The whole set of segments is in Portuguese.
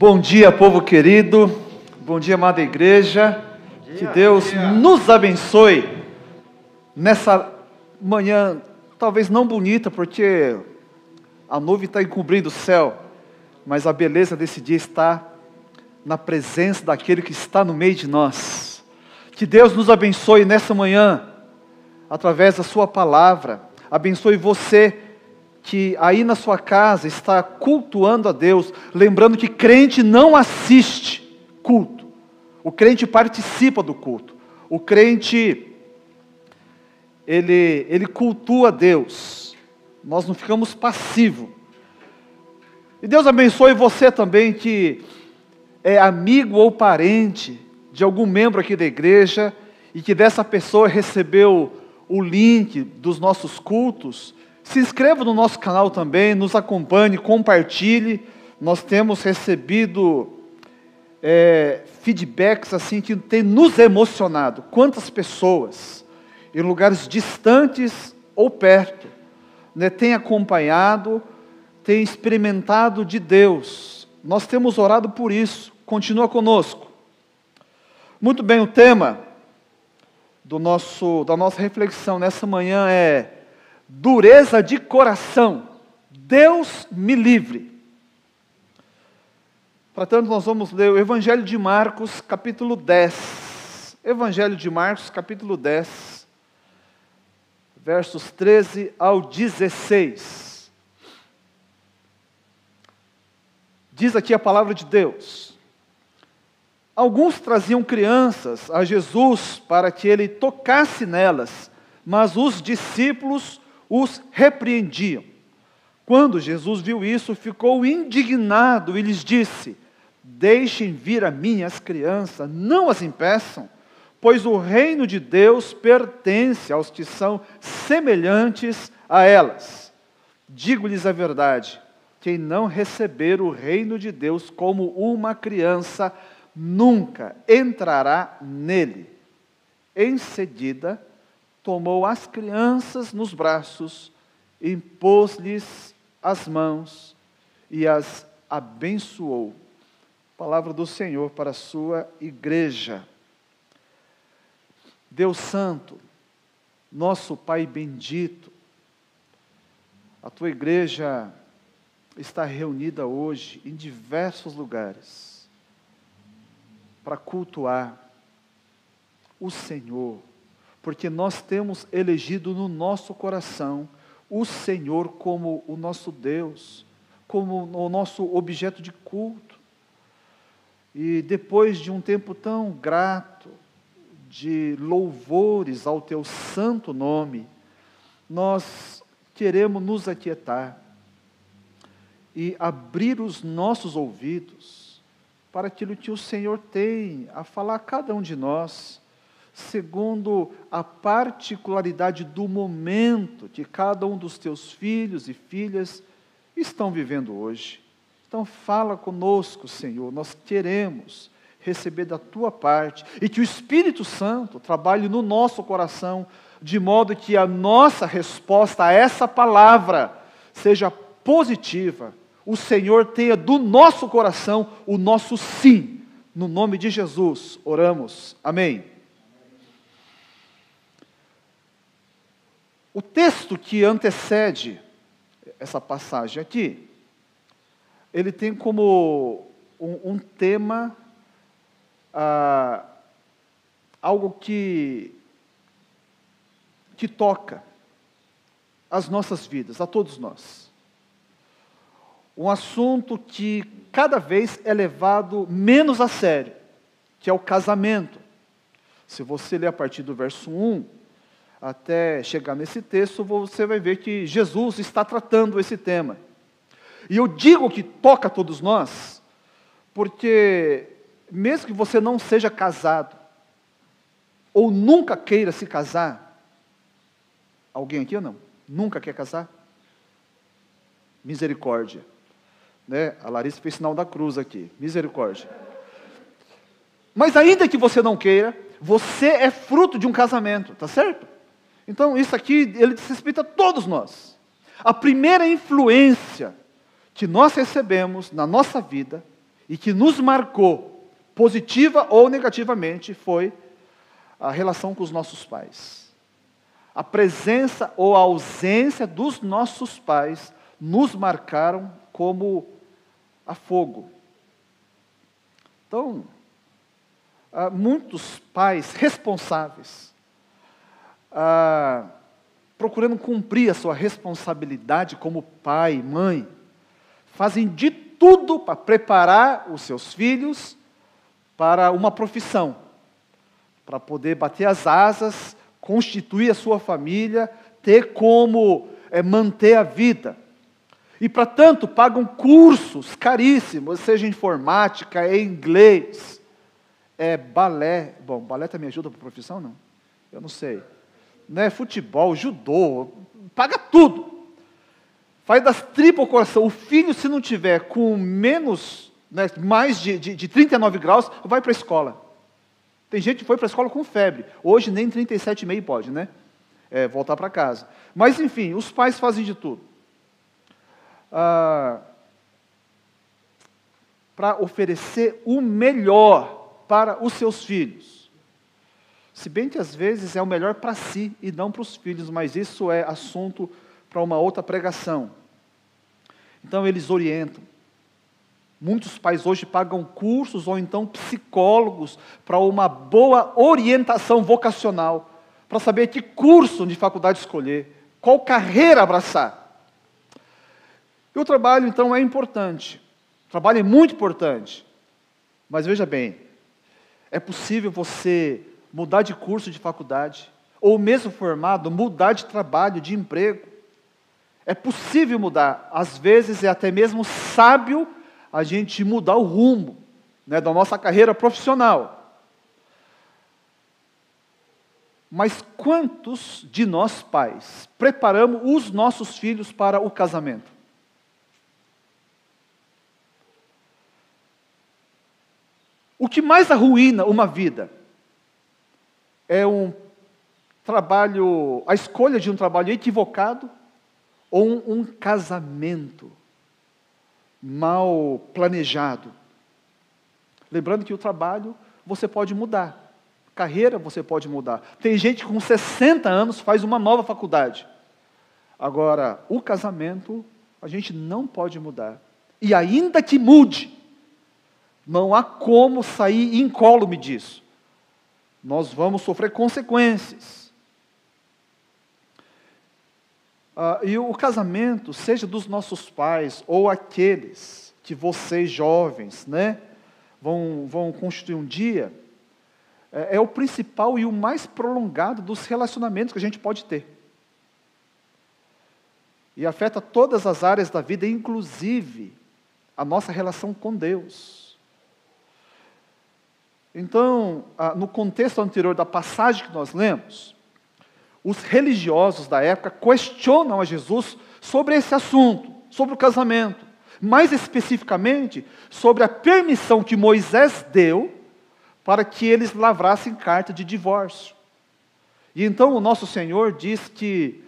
Bom dia, povo querido. Bom dia, amada igreja. Dia, que Deus nos abençoe nessa manhã, talvez não bonita, porque a nuvem está encobrindo o céu, mas a beleza desse dia está na presença daquele que está no meio de nós. Que Deus nos abençoe nessa manhã, através da Sua palavra. Abençoe você que aí na sua casa está cultuando a Deus, lembrando que crente não assiste culto, o crente participa do culto, o crente ele, ele cultua Deus, nós não ficamos passivos. E Deus abençoe você também que é amigo ou parente de algum membro aqui da igreja e que dessa pessoa recebeu o link dos nossos cultos se inscreva no nosso canal também, nos acompanhe, compartilhe. Nós temos recebido é, feedbacks assim que tem nos emocionado. Quantas pessoas em lugares distantes ou perto né, têm acompanhado, têm experimentado de Deus. Nós temos orado por isso. Continua conosco. Muito bem, o tema do nosso, da nossa reflexão nessa manhã é dureza de coração. Deus me livre. Portanto, nós vamos ler o Evangelho de Marcos, capítulo 10. Evangelho de Marcos, capítulo 10, versos 13 ao 16. Diz aqui a palavra de Deus. Alguns traziam crianças a Jesus para que ele tocasse nelas, mas os discípulos os repreendiam. Quando Jesus viu isso, ficou indignado e lhes disse: Deixem vir a mim as crianças, não as impeçam, pois o reino de Deus pertence aos que são semelhantes a elas. Digo-lhes a verdade: quem não receber o reino de Deus como uma criança, nunca entrará nele. Em seguida, tomou as crianças nos braços, impôs-lhes as mãos e as abençoou. Palavra do Senhor para a sua igreja. Deus Santo, nosso Pai bendito, a tua igreja está reunida hoje em diversos lugares para cultuar o Senhor porque nós temos elegido no nosso coração o Senhor como o nosso Deus, como o nosso objeto de culto. E depois de um tempo tão grato, de louvores ao teu santo nome, nós queremos nos aquietar e abrir os nossos ouvidos para aquilo que o Senhor tem a falar a cada um de nós segundo a particularidade do momento que cada um dos teus filhos e filhas estão vivendo hoje. Então, fala conosco, Senhor, nós queremos receber da tua parte e que o Espírito Santo trabalhe no nosso coração, de modo que a nossa resposta a essa palavra seja positiva. O Senhor tenha do nosso coração o nosso sim. No nome de Jesus, oramos. Amém. O texto que antecede essa passagem aqui, ele tem como um, um tema ah, algo que, que toca as nossas vidas, a todos nós. Um assunto que cada vez é levado menos a sério, que é o casamento. Se você ler a partir do verso 1, até chegar nesse texto, você vai ver que Jesus está tratando esse tema. E eu digo que toca a todos nós, porque mesmo que você não seja casado, ou nunca queira se casar, alguém aqui ou não? Nunca quer casar? Misericórdia. Né? A Larissa fez sinal da cruz aqui. Misericórdia. Mas ainda que você não queira, você é fruto de um casamento, tá certo? Então, isso aqui, ele diz respeito a todos nós. A primeira influência que nós recebemos na nossa vida e que nos marcou, positiva ou negativamente, foi a relação com os nossos pais. A presença ou a ausência dos nossos pais nos marcaram como a fogo. Então, muitos pais responsáveis, procurando cumprir a sua responsabilidade como pai, mãe, fazem de tudo para preparar os seus filhos para uma profissão, para poder bater as asas, constituir a sua família, ter como é, manter a vida. E, para tanto, pagam cursos caríssimos, seja informática, é inglês, é balé. Bom, balé também ajuda para a profissão? Não. Eu não sei. Né, futebol, judô, paga tudo. Faz das tripas o coração. O filho, se não tiver com menos, né, mais de, de, de 39 graus, vai para a escola. Tem gente que foi para a escola com febre. Hoje nem 37,5 pode, né? É, voltar para casa. Mas, enfim, os pais fazem de tudo ah, para oferecer o melhor para os seus filhos. Se bem que às vezes é o melhor para si e não para os filhos, mas isso é assunto para uma outra pregação. Então eles orientam. Muitos pais hoje pagam cursos ou então psicólogos para uma boa orientação vocacional, para saber que curso de faculdade escolher, qual carreira abraçar. E o trabalho, então, é importante. O trabalho é muito importante. Mas veja bem, é possível você mudar de curso de faculdade, ou mesmo formado, mudar de trabalho, de emprego. É possível mudar. Às vezes é até mesmo sábio a gente mudar o rumo né, da nossa carreira profissional. Mas quantos de nós pais preparamos os nossos filhos para o casamento? O que mais arruína uma vida é um trabalho, a escolha de um trabalho equivocado ou um, um casamento mal planejado. Lembrando que o trabalho você pode mudar, carreira você pode mudar. Tem gente com 60 anos faz uma nova faculdade. Agora, o casamento a gente não pode mudar. E ainda que mude, não há como sair incólume disso. Nós vamos sofrer consequências. Ah, e o casamento, seja dos nossos pais ou aqueles que vocês jovens, né, vão, vão constituir um dia, é, é o principal e o mais prolongado dos relacionamentos que a gente pode ter. E afeta todas as áreas da vida, inclusive a nossa relação com Deus. Então, no contexto anterior da passagem que nós lemos, os religiosos da época questionam a Jesus sobre esse assunto, sobre o casamento. Mais especificamente, sobre a permissão que Moisés deu para que eles lavrassem carta de divórcio. E então o nosso Senhor diz que,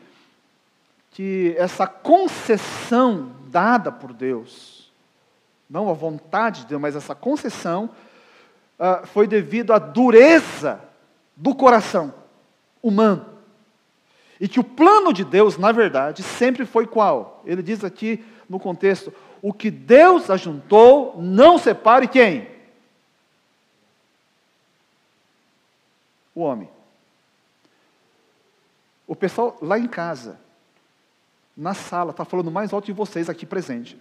que essa concessão dada por Deus, não a vontade de Deus, mas essa concessão, ah, foi devido à dureza do coração humano. E que o plano de Deus, na verdade, sempre foi qual? Ele diz aqui no contexto: o que Deus ajuntou, não separe quem? O homem. O pessoal lá em casa, na sala, está falando mais alto de vocês aqui presente.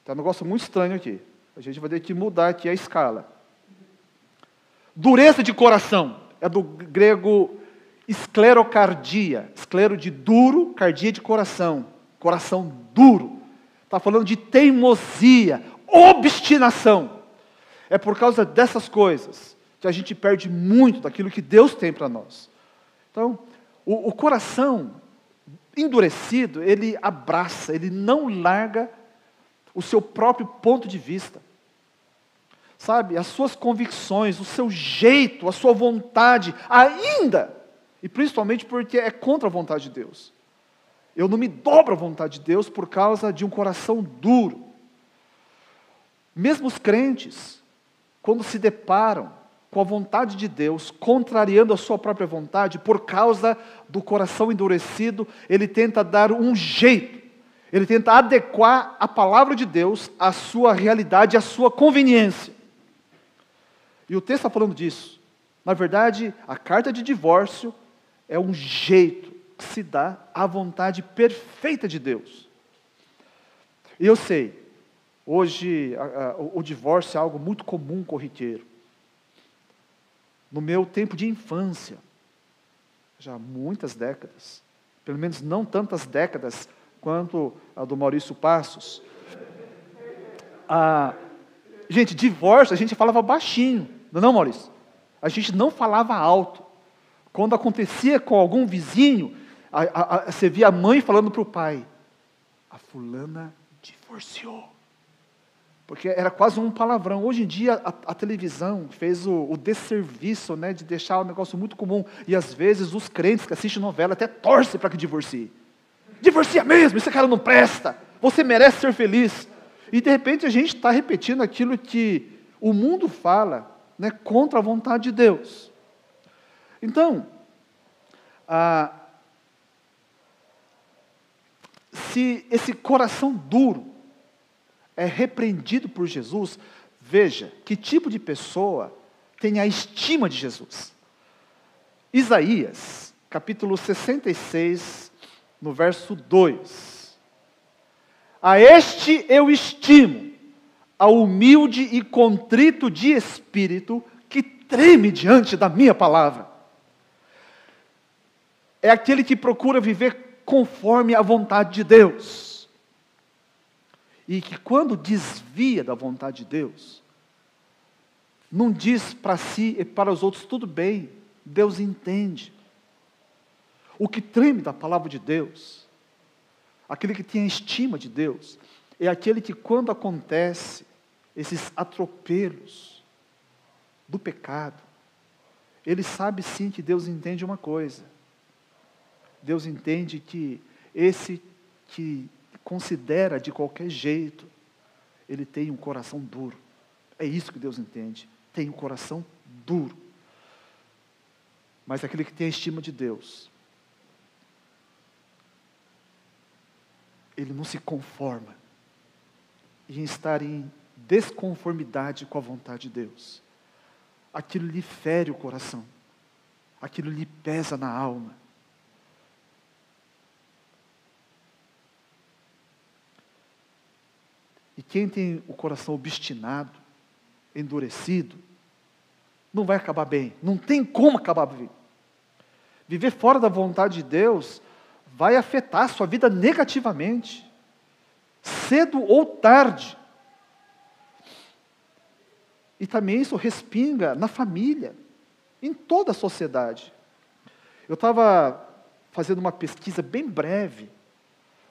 Está um negócio muito estranho aqui. A gente vai ter que mudar aqui a escala. Dureza de coração é do grego esclerocardia, esclero de duro, cardia de coração, coração duro. Está falando de teimosia, obstinação. É por causa dessas coisas que a gente perde muito daquilo que Deus tem para nós. Então, o, o coração endurecido, ele abraça, ele não larga o seu próprio ponto de vista sabe, as suas convicções, o seu jeito, a sua vontade, ainda, e principalmente porque é contra a vontade de Deus. Eu não me dobro à vontade de Deus por causa de um coração duro. Mesmo os crentes, quando se deparam com a vontade de Deus, contrariando a sua própria vontade, por causa do coração endurecido, ele tenta dar um jeito, ele tenta adequar a palavra de Deus à sua realidade, à sua conveniência. E o texto está falando disso. Na verdade, a carta de divórcio é um jeito que se dá à vontade perfeita de Deus. E eu sei, hoje a, a, o divórcio é algo muito comum, corriqueiro no meu tempo de infância, já há muitas décadas, pelo menos não tantas décadas quanto a do Maurício Passos. Ah, gente, divórcio a gente falava baixinho, não, não Maurício? A gente não falava alto. Quando acontecia com algum vizinho, a, a, a, você via a mãe falando para o pai: a fulana divorciou. Porque era quase um palavrão. Hoje em dia, a, televisão fez o, o, desserviço né, de deixar um negócio muito comum. E às vezes os crentes que assistem novela até torcem para que divorcie. Divorcia mesmo, esse cara não presta. Você merece ser feliz. E de repente a gente está repetindo aquilo que o mundo fala né, contra a vontade de Deus. Então, ah, se esse coração duro é repreendido por Jesus, veja que tipo de pessoa tem a estima de Jesus. Isaías, capítulo 66, no verso 2. A este eu estimo, ao humilde e contrito de espírito, que treme diante da minha palavra. É aquele que procura viver conforme a vontade de Deus e que quando desvia da vontade de Deus, não diz para si e para os outros, tudo bem, Deus entende. O que treme da palavra de Deus, aquele que tem a estima de Deus, é aquele que quando acontece esses atropelos do pecado, ele sabe sim que Deus entende uma coisa. Deus entende que esse que considera de qualquer jeito, ele tem um coração duro. É isso que Deus entende. Tem um coração duro. Mas aquele que tem a estima de Deus, ele não se conforma em estar em desconformidade com a vontade de Deus. Aquilo lhe fere o coração, aquilo lhe pesa na alma. E quem tem o coração obstinado, endurecido, não vai acabar bem. Não tem como acabar bem. Viver fora da vontade de Deus vai afetar a sua vida negativamente, cedo ou tarde. E também isso respinga na família, em toda a sociedade. Eu estava fazendo uma pesquisa bem breve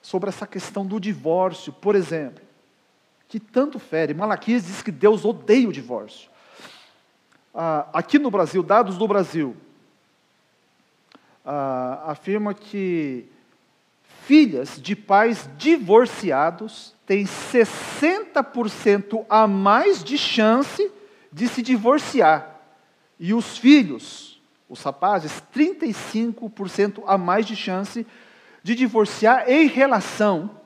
sobre essa questão do divórcio, por exemplo que tanto fere. Malaquias diz que Deus odeia o divórcio. Ah, aqui no Brasil, dados do Brasil, ah, afirma que filhas de pais divorciados têm 60% a mais de chance de se divorciar. E os filhos, os rapazes, 35% a mais de chance de divorciar em relação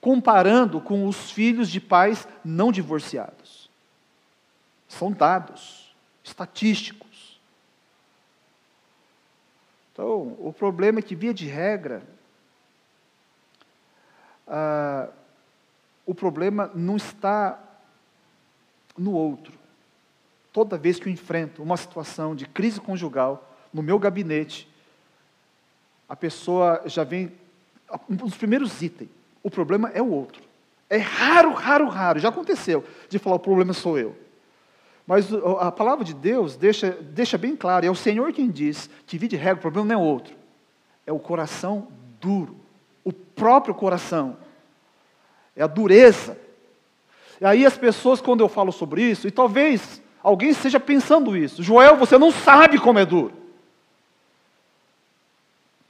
comparando com os filhos de pais não divorciados. São dados estatísticos. Então, o problema é que, via de regra, ah, o problema não está no outro. Toda vez que eu enfrento uma situação de crise conjugal, no meu gabinete, a pessoa já vem, um dos primeiros itens, o problema é o outro. É raro, raro, raro. Já aconteceu de falar o problema sou eu. Mas a palavra de Deus deixa, deixa bem claro, é o Senhor quem diz que, de regra, o problema não é outro. É o coração duro. O próprio coração. É a dureza. E aí as pessoas, quando eu falo sobre isso, e talvez alguém esteja pensando isso, Joel, você não sabe como é duro.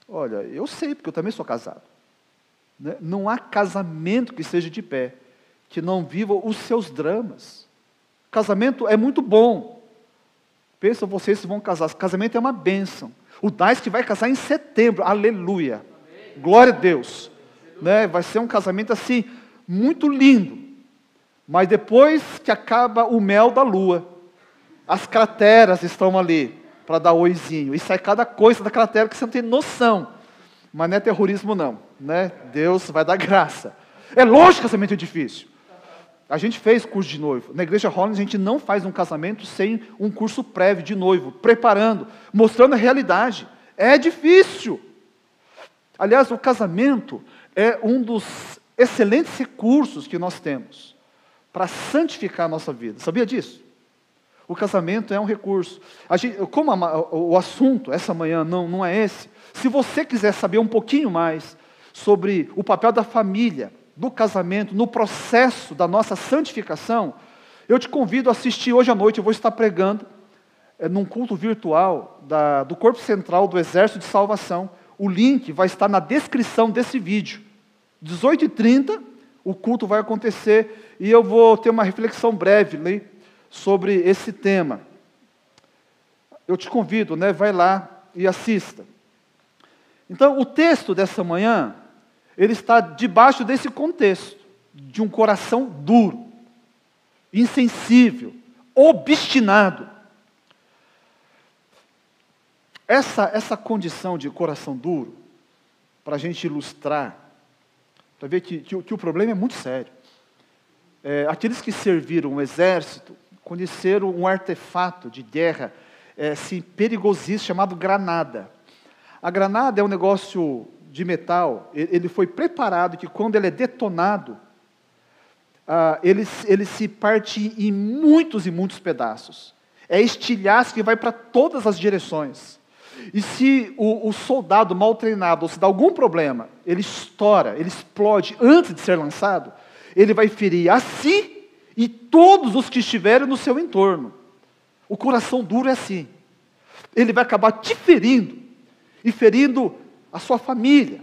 Olha, eu sei, porque eu também sou casado. Né? Não há casamento que seja de pé que não vivam os seus dramas. Casamento é muito bom. Pensa vocês que vão casar. Casamento é uma bênção. O Dais que vai casar em setembro. Aleluia. Amém. Glória a Deus. Né? Vai ser um casamento assim, muito lindo. Mas depois que acaba o mel da lua, as crateras estão ali para dar oizinho. E sai cada coisa da cratera que você não tem noção. Mas não é terrorismo, não. Né? Deus vai dar graça. É lógico que casamento é difícil. A gente fez curso de noivo. Na igreja Rollins, a gente não faz um casamento sem um curso prévio de noivo, preparando, mostrando a realidade. É difícil. Aliás, o casamento é um dos excelentes recursos que nós temos para santificar a nossa vida. Sabia disso? O casamento é um recurso. Gente, como a, o assunto essa manhã não, não é esse, se você quiser saber um pouquinho mais sobre o papel da família, do casamento, no processo da nossa santificação, eu te convido a assistir hoje à noite, eu vou estar pregando é, num culto virtual da, do Corpo Central do Exército de Salvação. O link vai estar na descrição desse vídeo. 18h30, o culto vai acontecer e eu vou ter uma reflexão breve né, sobre esse tema. Eu te convido, né, vai lá e assista. Então, o texto dessa manhã, ele está debaixo desse contexto, de um coração duro, insensível, obstinado. Essa, essa condição de coração duro, para a gente ilustrar, para ver que, que, que, o problema é muito sério. É, aqueles que serviram o exército conheceram um artefato de guerra é, assim, perigosíssimo chamado granada. A granada é um negócio de metal, ele foi preparado que quando ele é detonado, ah, ele, ele se parte em muitos e muitos pedaços. É estilhaço que vai para todas as direções. E se o, o, soldado mal treinado, ou se dá algum problema, ele estoura, ele explode antes de ser lançado, ele vai ferir a si e todos os que estiverem no seu entorno. O coração duro é assim. Ele vai acabar te ferindo e ferindo a sua família,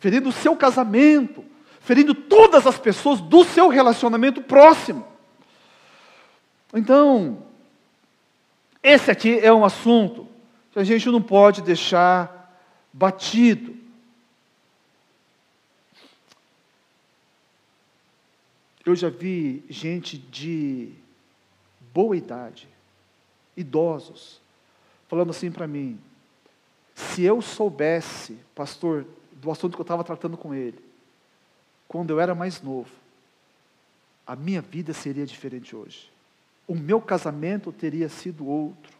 ferindo o seu casamento, ferindo todas as pessoas do seu relacionamento próximo. Então, esse aqui é um assunto que a gente não pode deixar batido. Eu já vi gente de boa idade, idosos, falando assim para mim: se eu soubesse, pastor, do assunto que eu estava tratando com ele, quando eu era mais novo, a minha vida seria diferente hoje. O meu casamento teria sido outro.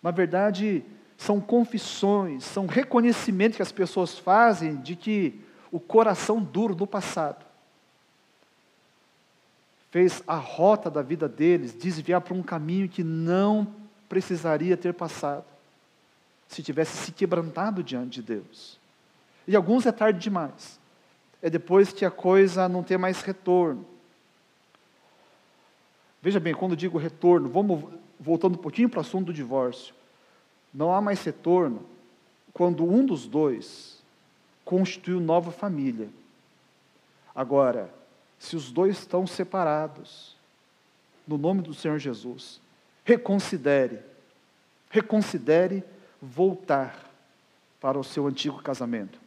Na verdade, são confissões, são reconhecimentos que as pessoas fazem de que o coração duro do passado fez a rota da vida deles desviar para um caminho que não precisaria ter passado se tivesse se quebrantado diante de Deus. E alguns é tarde demais. É depois que a coisa não tem mais retorno. Veja bem, quando digo retorno, vamos voltando um pouquinho para o assunto do divórcio. Não há mais retorno quando um dos dois constituiu nova família. Agora, se os dois estão separados, no nome do Senhor Jesus, reconsidere, reconsidere voltar para o seu antigo casamento.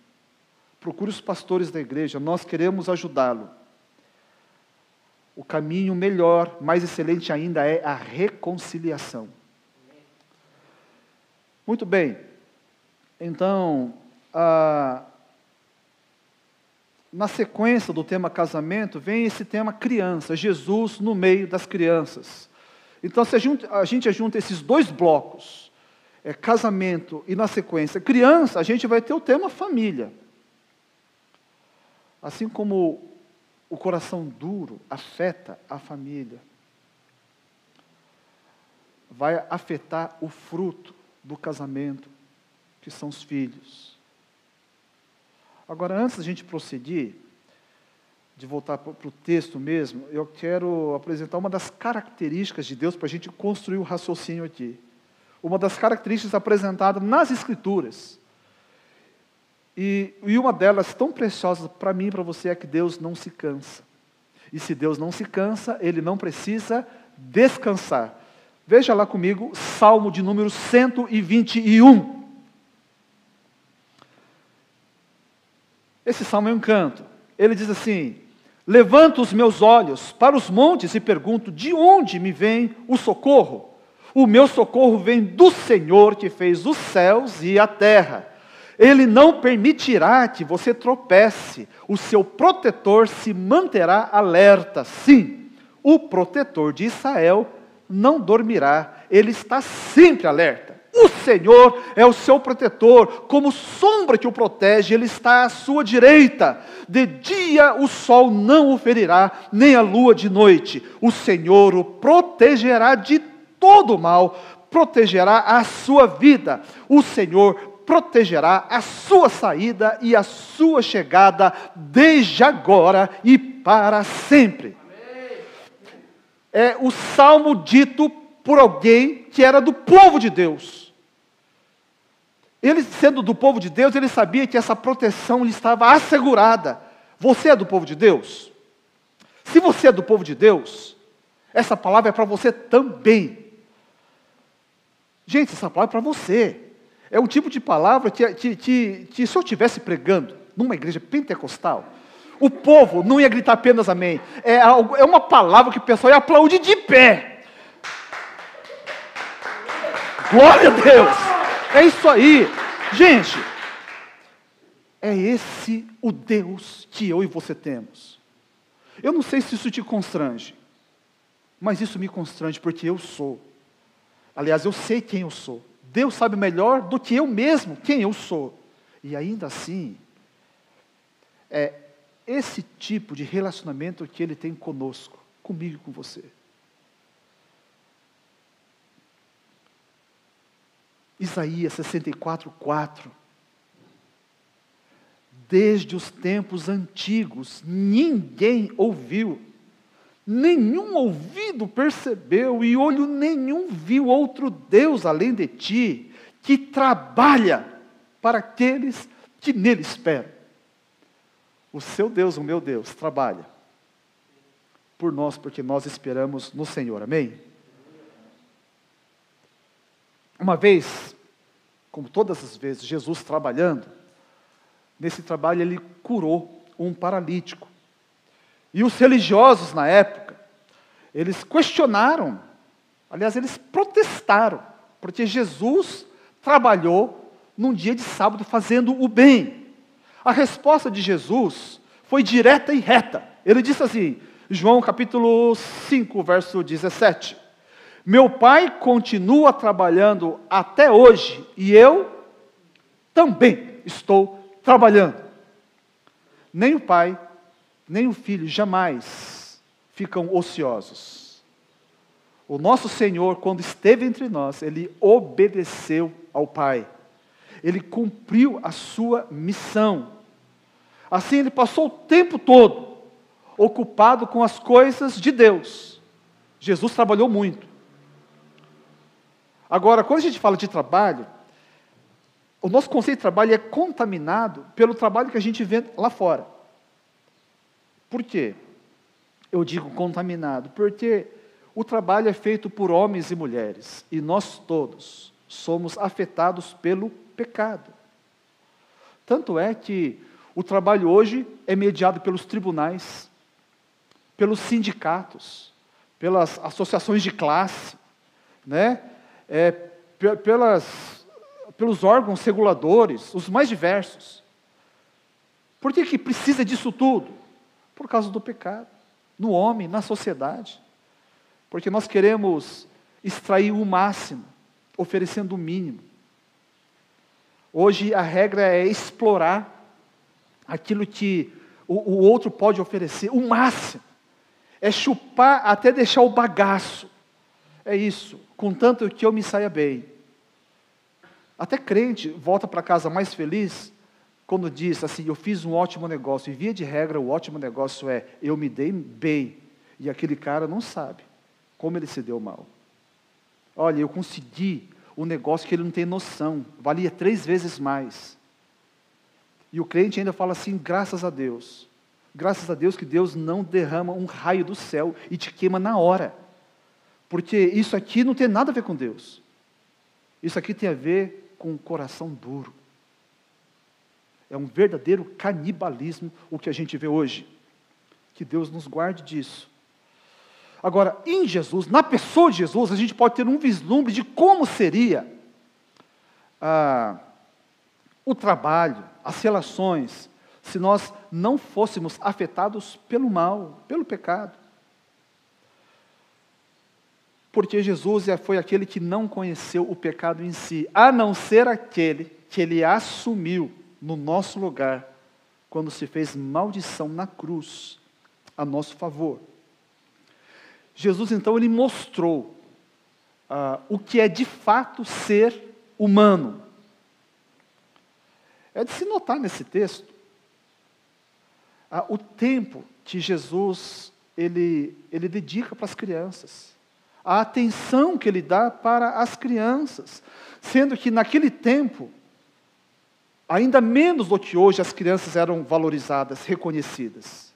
Procure os pastores da igreja, nós queremos ajudá-lo. O caminho melhor, mais excelente ainda, é a reconciliação. Muito bem, então, na sequência do tema casamento, vem esse tema criança, Jesus no meio das crianças. Então, se a gente, a gente junta esses dois blocos, é, casamento e na sequência criança, a gente vai ter o tema família. Assim como o coração duro afeta a família, vai afetar o fruto do casamento, que são os filhos. Agora, antes da gente prosseguir, de voltar para o texto mesmo, eu quero apresentar uma das características de Deus para a gente construir o raciocínio aqui uma das características apresentadas nas Escrituras. E, e uma delas tão preciosa para mim e para você é que Deus não se cansa. E se Deus não se cansa, ele não precisa descansar. Veja lá comigo, Salmo de número 121. Esse salmo é um canto. Ele diz assim: Levanto os meus olhos para os montes e pergunto: de onde me vem o socorro? O meu socorro vem do Senhor que fez os céus e a terra. Ele não permitirá que você tropece, o seu protetor se manterá alerta. Sim, o protetor de Israel não dormirá, ele está sempre alerta. O Senhor é o seu protetor, como sombra que o protege, ele está à sua direita. De dia o sol não o ferirá, nem a lua de noite. O Senhor o protegerá de todo mal, protegerá a sua vida. O Senhor protegerá a sua saída e a sua chegada desde agora e para sempre. É o salmo dito por alguém que era do povo de Deus. Ele, sendo do povo de Deus, ele sabia que essa proteção lhe estava assegurada. Você é do povo de Deus? Se você é do povo de Deus, essa palavra é para você também. Gente, essa palavra é para você. É um tipo de palavra que, que, que, que se eu estivesse pregando numa igreja pentecostal, o povo não ia gritar apenas amém. É, algo, é uma palavra que o pessoal ia aplaudir de pé. Glória a Deus! É isso aí. Gente, é esse o Deus que eu e você temos. Eu não sei se isso te constrange, mas isso me constrange porque eu sou. Aliás, eu sei quem eu sou. Deus sabe melhor do que eu mesmo quem eu sou. E ainda assim, é esse tipo de relacionamento que Ele tem conosco, comigo e com você. Isaías 64, 4. Desde os tempos antigos, ninguém ouviu, nenhum ouvido percebeu e olho nenhum viu outro Deus além de ti, que trabalha para aqueles que nele esperam. O seu Deus, o meu Deus, trabalha por nós, porque nós esperamos no Senhor, amém? Uma vez, como todas as vezes, Jesus trabalhando, nesse trabalho ele curou um paralítico. E os religiosos na época, eles questionaram, aliás, eles protestaram, porque Jesus trabalhou num dia de sábado fazendo o bem. A resposta de Jesus foi direta e reta. Ele disse assim, João capítulo 5, verso 17: Meu pai continua trabalhando até hoje e eu também estou trabalhando. Nem o pai nem o filho jamais ficam ociosos. O nosso Senhor, quando esteve entre nós, ele obedeceu ao Pai, ele cumpriu a sua missão. Assim, ele passou o tempo todo ocupado com as coisas de Deus. Jesus trabalhou muito. Agora, quando a gente fala de trabalho, o nosso conceito de trabalho é contaminado pelo trabalho que a gente vê lá fora. Por quê? Eu digo contaminado, porque o trabalho é feito por homens e mulheres, e nós todos somos afetados pelo pecado. Tanto é que o trabalho hoje é mediado pelos tribunais, pelos sindicatos, pelas associações de classe, né? É, pelas, pelos órgãos reguladores, os mais diversos. Por que, que precisa disso tudo? Por causa do pecado, no homem, na sociedade. Porque nós queremos extrair o máximo, oferecendo o mínimo. Hoje a regra é explorar aquilo que o, o outro pode oferecer, o máximo. É chupar até deixar o bagaço. É isso, contanto que eu me saia bem. Até crente volta para casa mais feliz quando diz assim, eu fiz um ótimo negócio, e via de regra o ótimo negócio é, eu me dei bem, e aquele cara não sabe como ele se deu mal. Olha, eu consegui um negócio que ele não tem noção, valia três vezes mais. E o crente ainda fala assim, graças a Deus. Graças a Deus que Deus não derrama um raio do céu e te queima na hora. Porque isso aqui não tem nada a ver com Deus. Isso aqui tem a ver com o coração duro. É um verdadeiro canibalismo o que a gente vê hoje. Que Deus nos guarde disso. Agora, em Jesus, na pessoa de Jesus, a gente pode ter um vislumbre de como seria ah, o trabalho, as relações, se nós não fôssemos afetados pelo mal, pelo pecado. Porque Jesus é, foi aquele que não conheceu o pecado em si, a não ser aquele que ele assumiu no nosso lugar, quando se fez maldição na cruz, a nosso favor. Jesus, então, ele mostrou uh, o que é de fato ser humano. É de se notar nesse texto uh, o tempo que Jesus ele, ele dedica para as crianças, a atenção que ele dá para as crianças, sendo que naquele tempo Ainda menos do que hoje as crianças eram valorizadas, reconhecidas.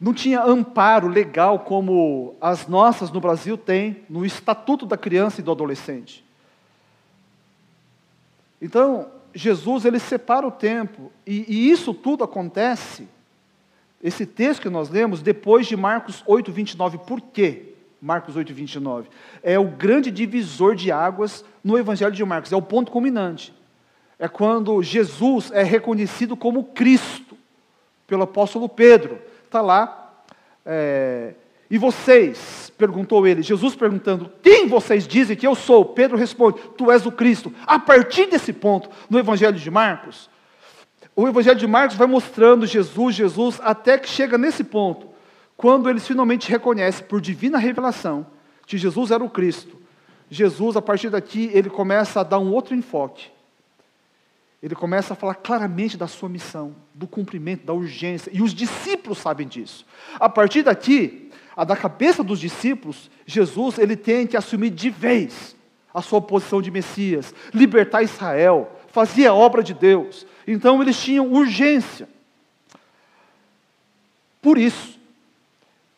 Não tinha amparo legal como as nossas no Brasil têm no Estatuto da Criança e do Adolescente. Então, Jesus ele separa o tempo, e, e isso tudo acontece, esse texto que nós lemos, depois de Marcos 8, 29. Por quê? Marcos 8, 29. É o grande divisor de águas no Evangelho de Marcos, é o ponto culminante. É quando Jesus é reconhecido como Cristo, pelo apóstolo Pedro. Está lá. É, e vocês, perguntou ele, Jesus perguntando, quem vocês dizem que eu sou? Pedro responde, tu és o Cristo. A partir desse ponto, no Evangelho de Marcos, o Evangelho de Marcos vai mostrando Jesus, Jesus, até que chega nesse ponto quando eles finalmente reconhecem por divina revelação que Jesus era o Cristo, Jesus, a partir daqui, ele começa a dar um outro enfoque. Ele começa a falar claramente da sua missão, do cumprimento, da urgência, e os discípulos sabem disso. A partir daqui, a da cabeça dos discípulos, Jesus ele tem que assumir de vez a sua posição de Messias, libertar Israel, fazer a obra de Deus. Então eles tinham urgência. Por isso,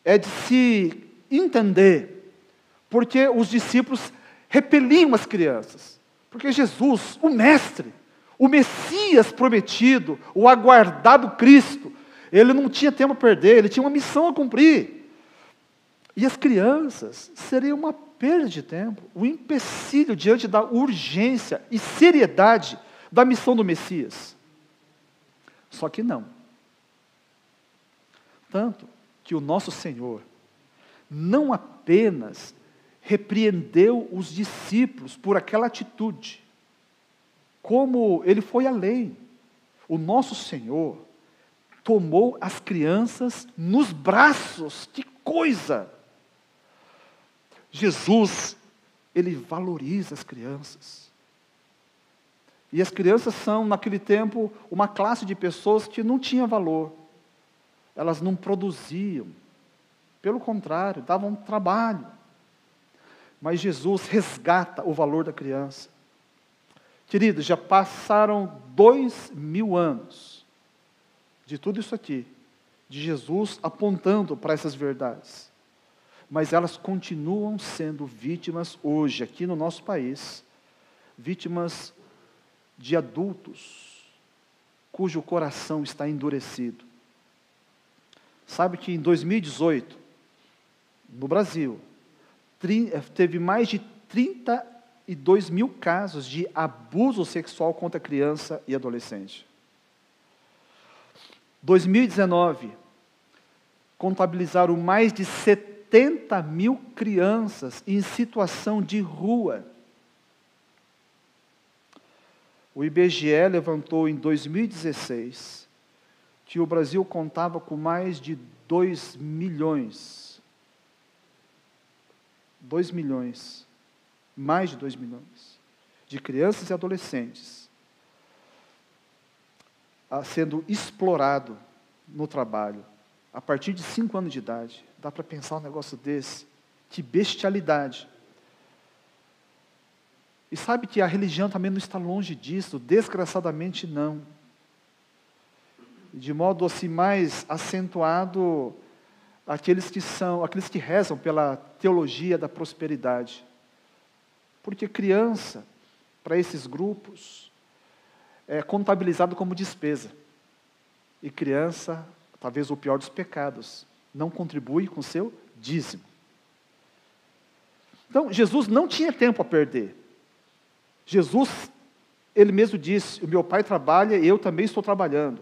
é de se entender, porque os discípulos repeliam as crianças, porque Jesus, o Mestre, o Messias prometido, o aguardado Cristo, ele não tinha tempo a perder, ele tinha uma missão a cumprir. E as crianças seriam uma perda de tempo, um empecilho diante da urgência e seriedade da missão do Messias. Só que não. Tanto que o nosso Senhor não apenas repreendeu os discípulos por aquela atitude, como ele foi além. O nosso Senhor tomou as crianças nos braços, que coisa! Jesus, ele valoriza as crianças. E as crianças são, naquele tempo, uma classe de pessoas que não tinha valor elas não produziam. Pelo contrário, davam trabalho. Mas Jesus resgata o valor da criança. Queridos, já passaram dois mil anos de tudo isso aqui, de Jesus apontando para essas verdades. Mas elas continuam sendo vítimas hoje, aqui no nosso país, vítimas de adultos cujo coração está endurecido Sabe que em 2018, no Brasil, eh, teve mais de 32 mil casos de abuso sexual contra criança e adolescente. 2019, contabilizaram mais de 70 mil crianças em situação de rua. O IBGE levantou em 2016 que o Brasil contava com mais de 2 milhões. 2 milhões, mais de 2 milhões, de crianças e adolescentes sendo explorado no trabalho, a partir de 5 anos de idade. Dá para pensar um negócio desse? Que bestialidade. E sabe que a religião também não está longe disso, desgraçadamente não. de modo assim mais acentuado aqueles que são, aqueles que rezam pela teologia da prosperidade. Porque criança, para esses grupos, é contabilizado como despesa. E criança, talvez o pior dos pecados, não contribui com seu dízimo. Então, Jesus não tinha tempo a perder. Jesus, ele mesmo disse: O meu pai trabalha e eu também estou trabalhando.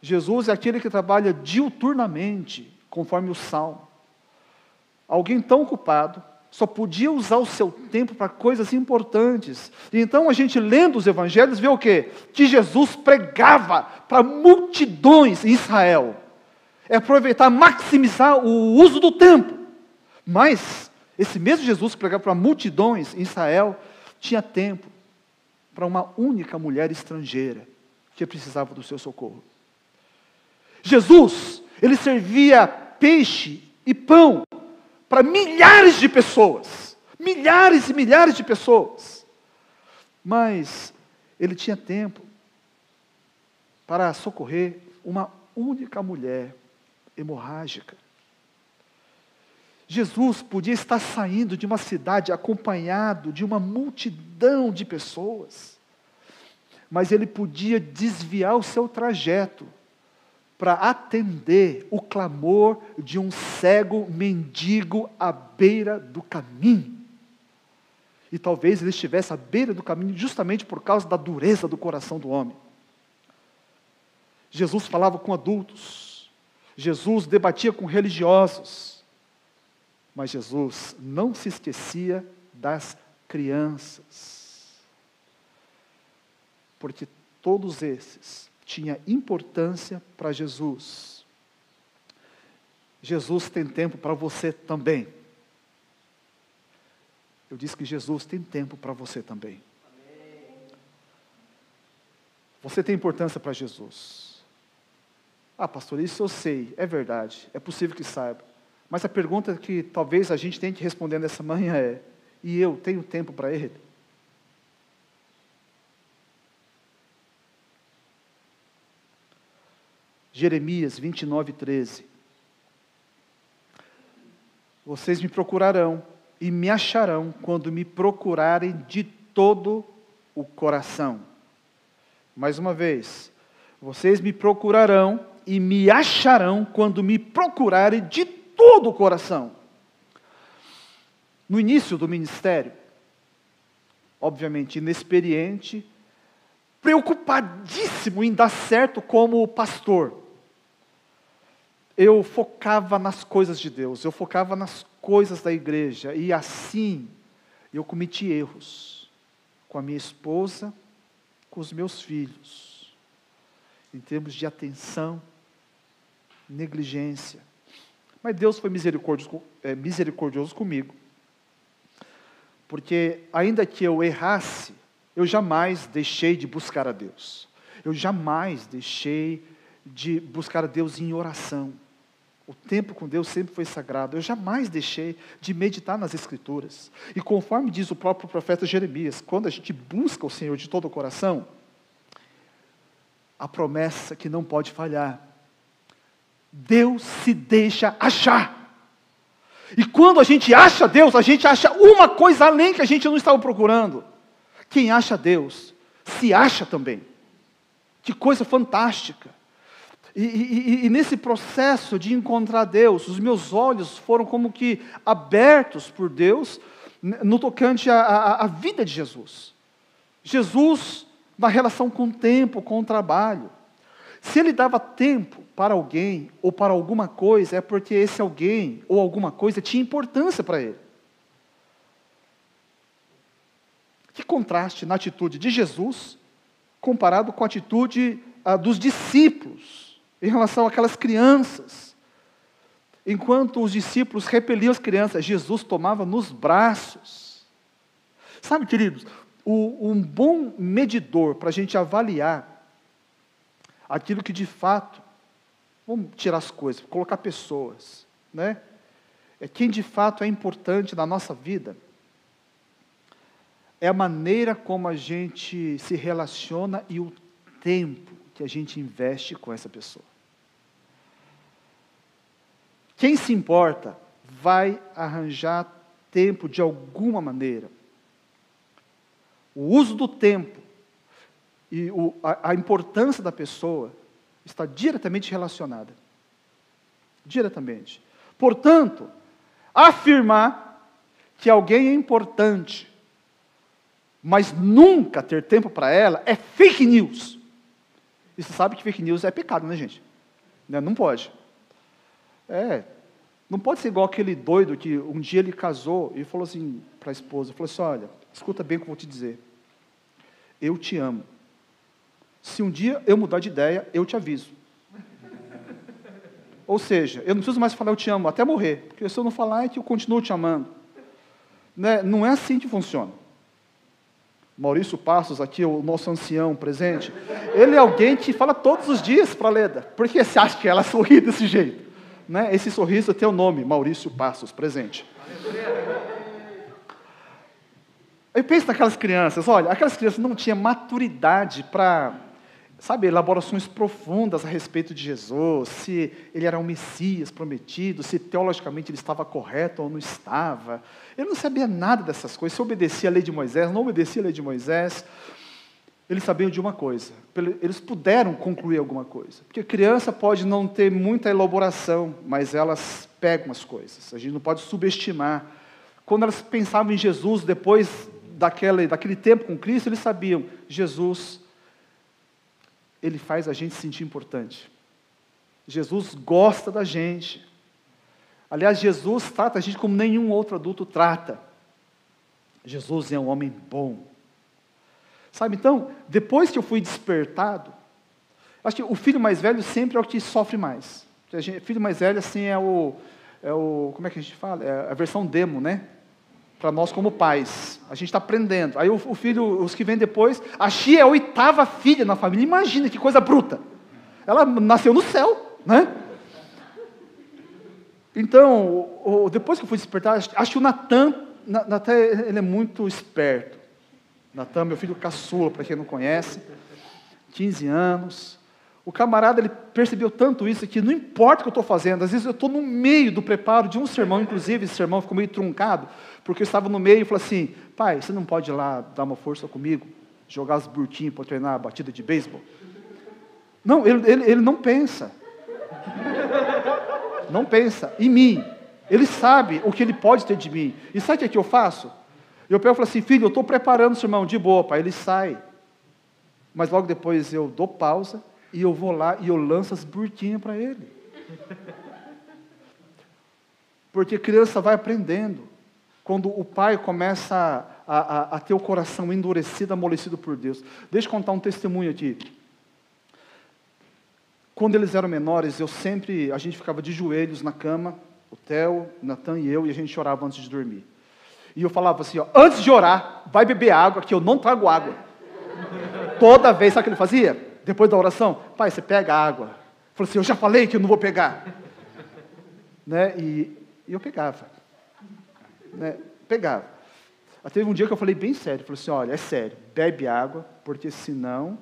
Jesus é aquele que trabalha diuturnamente, conforme o salmo. Alguém tão ocupado só podia usar o seu tempo para coisas importantes. E então a gente lendo os evangelhos vê o quê? Que Jesus pregava para multidões em Israel. É aproveitar, maximizar o uso do tempo. Mas esse mesmo Jesus que pregava para multidões em Israel tinha tempo para uma única mulher estrangeira que precisava do seu socorro. Jesus, ele servia peixe e pão para milhares de pessoas, milhares e milhares de pessoas. Mas ele tinha tempo para socorrer uma única mulher hemorrágica. Jesus podia estar saindo de uma cidade acompanhado de uma multidão de pessoas, mas ele podia desviar o seu trajeto para atender o clamor de um cego mendigo à beira do caminho. E talvez ele estivesse à beira do caminho justamente por causa da dureza do coração do homem. Jesus falava com adultos, Jesus debatia com religiosos, mas Jesus não se esquecia das crianças, porque todos esses tinha importância para Jesus. Jesus tem tempo para você também. Eu disse que Jesus tem tempo para você também. Você tem importância para Jesus. Ah, pastor, isso eu sei, é verdade, é possível que saiba. Mas a pergunta que talvez a gente tenha que responder nessa manhã é: e eu tenho tempo para Ele? Jeremias 29, 13. Vocês me procurarão e me acharão quando me procurarem de todo o coração. Mais uma vez, vocês me procurarão e me acharão quando me procurarem de todo o coração. No início do ministério, obviamente inexperiente, preocupadíssimo em dar certo como pastor eu focava nas coisas de Deus, eu focava nas coisas da igreja, e assim eu cometi erros com a minha esposa, com os meus filhos, em termos de atenção, negligência. Mas Deus foi misericordioso, é, misericordioso comigo, porque ainda que eu errasse, eu jamais deixei de buscar a Deus, eu jamais deixei de buscar a Deus em oração. O tempo com Deus sempre foi sagrado. Eu jamais deixei de meditar nas Escrituras. E conforme diz o próprio profeta Jeremias, quando a gente busca o Senhor de todo o coração, a promessa que não pode falhar. Deus se deixa achar. E quando a gente acha Deus, a gente acha uma coisa além que a gente não estava procurando. Quem acha Deus, se acha também. Que coisa fantástica. E, e, e, nesse processo de encontrar Deus, os meus olhos foram como que abertos por Deus no tocante à, à vida de Jesus. Jesus, na relação com o tempo, com o trabalho. Se ele dava tempo para alguém ou para alguma coisa, é porque esse alguém ou alguma coisa tinha importância para ele. Que contraste na atitude de Jesus comparado com a atitude ah, dos discípulos em relação àquelas crianças. Enquanto os discípulos repeliam as crianças, Jesus tomava nos braços. Sabe, queridos, o, um bom medidor para a gente avaliar aquilo que de fato, vamos tirar as coisas, colocar pessoas, né? É quem de fato é importante na nossa vida. É a maneira como a gente se relaciona e o tempo que a gente investe com essa pessoa. Quem se importa vai arranjar tempo de alguma maneira. O uso do tempo e o, a, a importância da pessoa está diretamente relacionada. Diretamente. Portanto, afirmar que alguém é importante, mas nunca ter tempo para ela, é fake news. E você sabe que fake news é pecado, né, gente? Né, não pode. É. Não pode ser igual aquele doido que um dia ele casou e falou assim para a esposa, falou assim, olha, escuta bem o que eu vou te dizer. Eu te amo. Se um dia eu mudar de ideia, eu te aviso. Ou seja, eu não preciso mais falar eu te amo até morrer, porque se eu não falar é que eu continuo te amando. Né? Não é assim que funciona. Maurício Passos, aqui, o nosso ancião presente, ele é alguém que fala todos os dias para a Leda. Por que você acha que ela sorri desse jeito? Né? Esse sorriso tem o nome, Maurício Passos, presente. Eu penso naquelas crianças, olha, aquelas crianças não tinham maturidade para sabe, elaborações profundas a respeito de Jesus, se ele era um Messias prometido, se teologicamente ele estava correto ou não estava. Ele não sabia nada dessas coisas, se obedecia a lei de Moisés, não obedecia a lei de Moisés. Eles sabiam de uma coisa, eles puderam concluir alguma coisa. Porque criança pode não ter muita elaboração, mas elas pegam as coisas. A gente não pode subestimar. Quando elas pensavam em Jesus, depois daquele, daquele tempo com Cristo, eles sabiam: Jesus ele faz a gente se sentir importante. Jesus gosta da gente. Aliás, Jesus trata a gente como nenhum outro adulto trata. Jesus é um homem bom. Sabe, então, depois que eu fui despertado, acho que o filho mais velho sempre é o que sofre mais. O filho mais velho, assim, é o, é o. Como é que a gente fala? É a versão demo, né? Para nós como pais. A gente está aprendendo. Aí o, o, filho, os que vêm depois, a Xia é a oitava filha na família. Imagina que coisa bruta. Ela nasceu no céu, né? Então, o, depois que eu fui despertar, acho que o Natan, Natan ele é muito esperto. Natan, meu filho caçula, para quem não conhece, 15 anos. O camarada ele percebeu tanto isso que não importa o que eu estou fazendo, às vezes eu estou no meio do preparo de um sermão, inclusive esse sermão ficou meio truncado, porque eu estava no meio e falei assim: pai, você não pode ir lá dar uma força comigo, jogar as burtinhas para treinar a batida de beisebol? Não, ele, ele, ele não pensa. Não pensa em mim. Ele sabe o que ele pode ter de mim. E sabe o que, é que eu faço? Eu pego e falo assim, filho, eu estou preparando o sermão de boa, pai. Ele sai. Mas logo depois eu dou pausa e eu vou lá e eu lanço as burtinhas para ele. Porque criança vai aprendendo. Quando o pai começa a, a, a ter o coração endurecido, amolecido por Deus. Deixa eu contar um testemunho aqui. Quando eles eram menores, eu sempre, a gente ficava de joelhos na cama, o Theo, Natan e eu, e a gente chorava antes de dormir. E eu falava assim, ó, antes de orar, vai beber água, que eu não trago água. Toda vez, sabe o que ele fazia? Depois da oração, pai, você pega a água. Falou assim, eu já falei que eu não vou pegar. né? E, e, eu pegava. Né? Pegava. Até teve um dia que eu falei bem sério, falei assim, olha, é sério, bebe água, porque senão,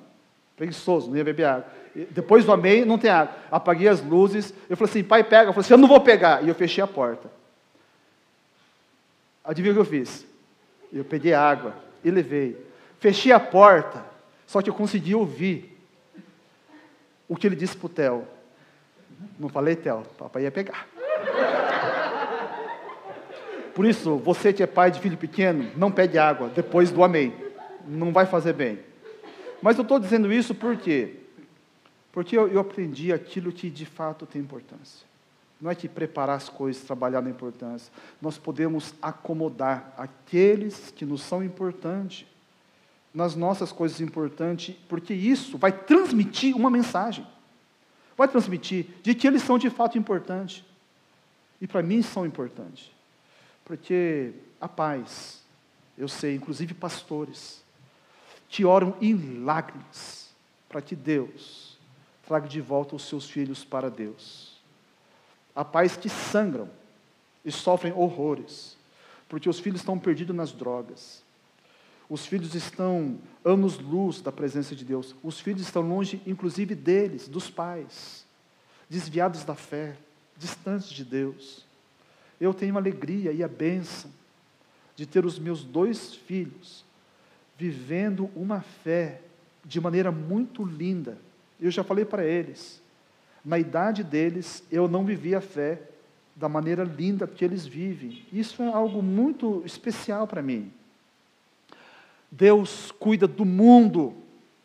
preguiçoso, não ia beber água. E depois do amém, não tem água. Apaguei as luzes, eu falei assim, pai, pega. Eu falei assim, eu não vou pegar. E eu fechei a porta. Adivinha o que eu fiz? Eu peguei água e levei. Fechei a porta, só que eu consegui ouvir o que ele disse para o Theo. Não falei, Theo, papai ia pegar. Por isso, você que é pai de filho pequeno, não pede água depois do amém. Não vai fazer bem. Mas eu estou dizendo isso por quê? Porque eu, eu aprendi aquilo que de fato tem importância. Não é que preparar as coisas, trabalhar na importância. Nós podemos acomodar aqueles que nos são importantes nas nossas coisas importantes, porque isso vai transmitir uma mensagem. Vai transmitir de que eles são de fato importantes. E para mim são importantes. Porque a paz, eu sei, inclusive pastores, que oram em lágrimas para que Deus traga de volta os seus filhos para Deus. Há pais que sangram e sofrem horrores, porque os filhos estão perdidos nas drogas Os filhos estão anos-luz da presença de Deus. Os filhos estão longe, inclusive, deles, dos pais, desviados da fé, distantes de Deus. Eu tenho a alegria e a bênção de ter os meus dois filhos vivendo uma fé de maneira muito linda. Eu já falei para eles, na idade deles, eu não vivia a fé da maneira linda que eles vivem. Isso é algo muito especial para mim. Deus cuida do mundo,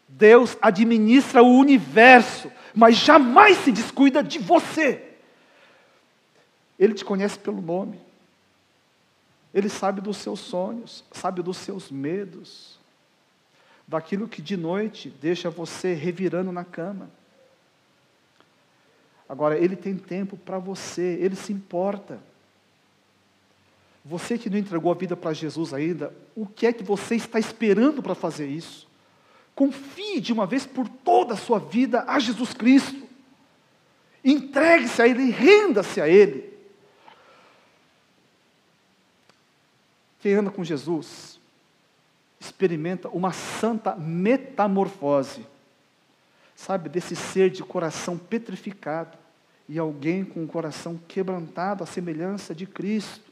Deus administra o universo, mas jamais se descuida de você. Ele te conhece pelo nome, ele sabe dos seus sonhos, sabe dos seus medos, daquilo que de noite deixa você revirando na cama. Agora, ele tem tempo para você, ele se importa. Você que não entregou a vida para Jesus ainda, o que é que você está esperando para fazer isso? Confie de uma vez por toda a sua vida a Jesus Cristo. Entregue-se a Ele, renda-se a Ele. Quem anda com Jesus experimenta uma santa metamorfose, sabe, desse ser de coração petrificado e alguém com o coração quebrantado à semelhança de Cristo.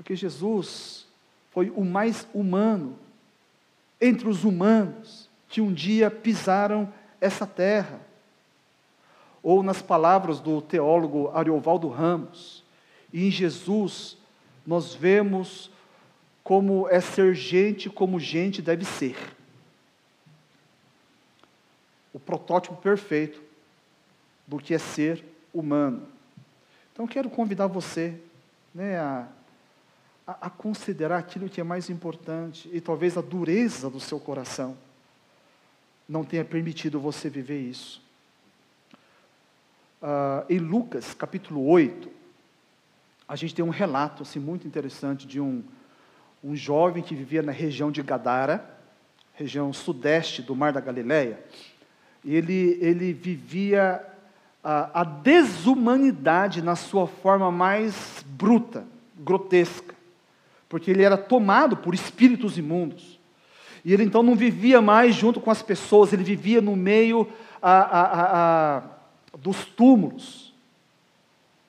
Porque Jesus foi o mais humano entre os humanos que um dia pisaram essa terra. Ou nas palavras do teólogo Ariovaldo Ramos, em Jesus nós vemos como é ser gente como gente deve ser. O protótipo perfeito do que é ser humano. Então quero convidar você né, a, a, a considerar aquilo que é mais importante e talvez a dureza do seu coração não tenha permitido você viver isso. Uh, em Lucas capítulo 8, a gente tem um relato assim, muito interessante de um, um jovem que vivia na região de Gadara, região sudeste do Mar da Galileia. Ele, ele vivia a, a desumanidade na sua forma mais bruta, grotesca, porque ele era tomado por espíritos imundos. E ele então não vivia mais junto com as pessoas, ele vivia no meio a, a, a, dos túmulos,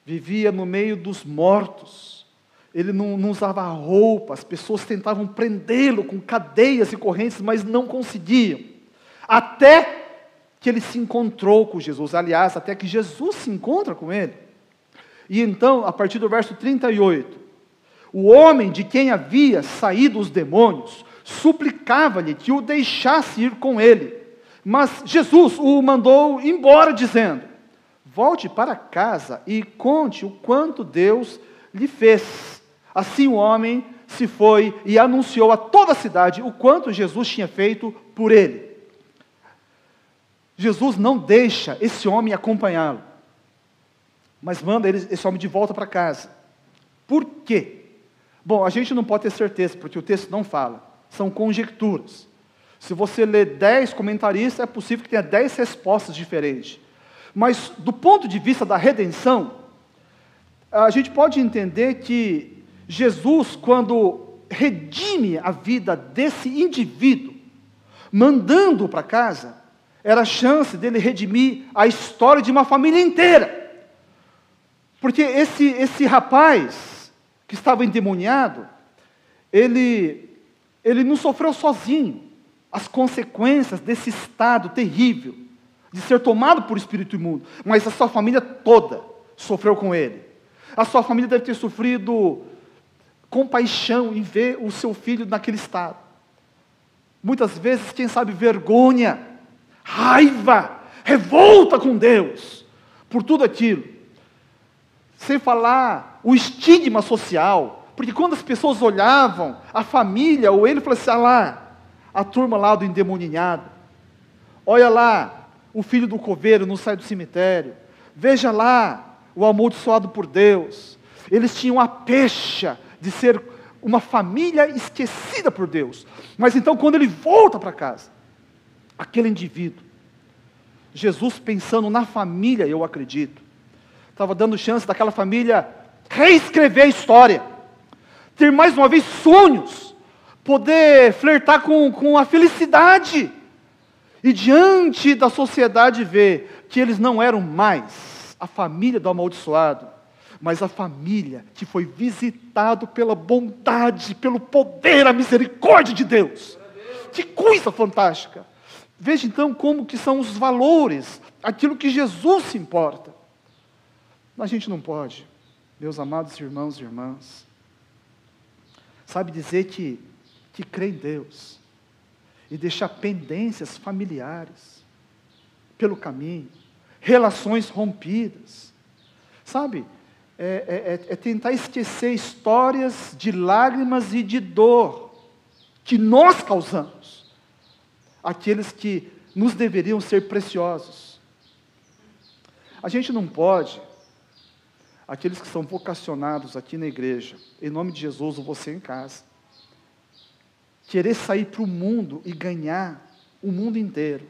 vivia no meio dos mortos. Ele não, não usava roupa, as pessoas tentavam prendê-lo com cadeias e correntes, mas não conseguiam. Até que ele se encontrou com Jesus, aliás, até que Jesus se encontra com ele. E então, a partir do verso 38, o homem de quem havia saído os demônios suplicava-lhe que o deixasse ir com ele. Mas Jesus o mandou embora, dizendo: Volte para casa e conte o quanto Deus lhe fez. Assim o homem se foi e anunciou a toda a cidade o quanto Jesus tinha feito por ele. Jesus não deixa esse homem acompanhá-lo, mas manda esse homem de volta para casa. Por quê? Bom, a gente não pode ter certeza, porque o texto não fala, são conjecturas. Se você ler dez comentaristas, é possível que tenha dez respostas diferentes. Mas, do ponto de vista da redenção, a gente pode entender que Jesus, quando redime a vida desse indivíduo, mandando-o para casa, era a chance dele redimir a história de uma família inteira. Porque esse, esse rapaz que estava endemoniado, ele, ele não sofreu sozinho as consequências desse estado terrível, de ser tomado por espírito imundo, mas a sua família toda sofreu com ele. A sua família deve ter sofrido compaixão em ver o seu filho naquele estado. Muitas vezes, quem sabe, vergonha raiva, revolta com Deus por tudo aquilo. Sem falar o estigma social, porque quando as pessoas olhavam a família ou ele, falavam assim: ah lá, a turma lá do endemoninhado, olha lá, o filho do coveiro não sai do cemitério, veja lá, o amaldiçoado por Deus. Eles tinham a pecha de ser uma família esquecida por Deus. Mas então, quando ele volta para casa, aquele indivíduo. Jesus pensando na família, eu acredito. Estava dando chance daquela família reescrever a história. Ter mais uma vez sonhos, poder flertar com, com a felicidade. E diante da sociedade ver que eles não eram mais a família do amaldiçoado, mas a família que foi visitado pela bondade, pelo poder, a misericórdia de Deus. Que coisa fantástica! Veja então como que são os valores, aquilo que Jesus se importa. A gente não pode, meus amados irmãos e irmãs, sabe dizer que, que crê em Deus e deixar pendências familiares pelo caminho, relações rompidas, sabe? É, é, é, é tentar esquecer histórias de lágrimas e de dor que nós causamos, aqueles que nos deveriam ser preciosos. A gente não pode aqueles que são vocacionados aqui na igreja, em nome de Jesus, ou você em casa, querer sair para o mundo e ganhar o mundo inteiro,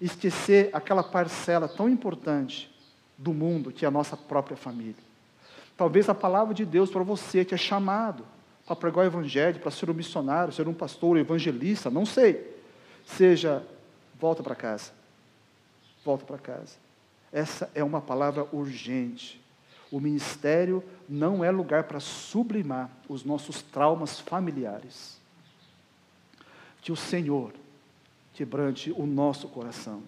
esquecer aquela parcela tão importante do mundo que é a nossa própria família. Talvez a palavra de Deus para você que é chamado para pregar o evangelho, para ser um missionário, ser um pastor, um evangelista, não sei, seja volta para casa. Volta para casa. Essa é uma palavra urgente. O ministério não é lugar para sublimar os nossos traumas familiares. Que o Senhor quebrante o nosso coração.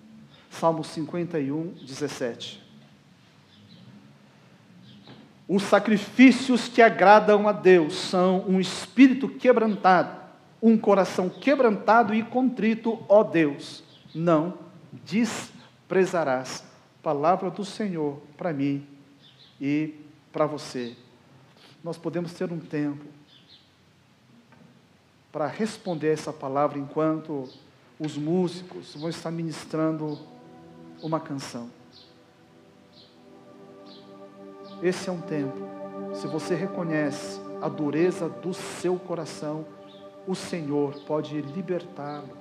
Salmo 51, 17. Os sacrifícios que agradam a Deus são um espírito quebrantado, um coração quebrantado e contrito, ó Deus, não desprezarás. Palavra do Senhor para mim e para você. Nós podemos ter um tempo para responder essa palavra enquanto os músicos vão estar ministrando uma canção. Esse é um tempo. Se você reconhece a dureza do seu coração, o Senhor pode libertá-lo.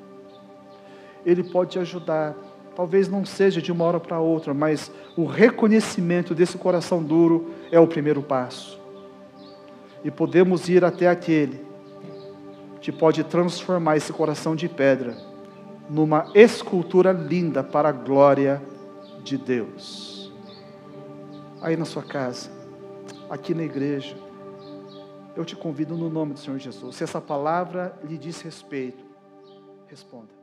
Ele pode te ajudar Talvez não seja de uma hora para outra, mas o reconhecimento desse coração duro é o primeiro passo. E podemos ir até aquele que pode transformar esse coração de pedra numa escultura linda para a glória de Deus. Aí na sua casa, aqui na igreja, eu te convido no nome do Senhor Jesus. Se essa palavra lhe diz respeito, responda.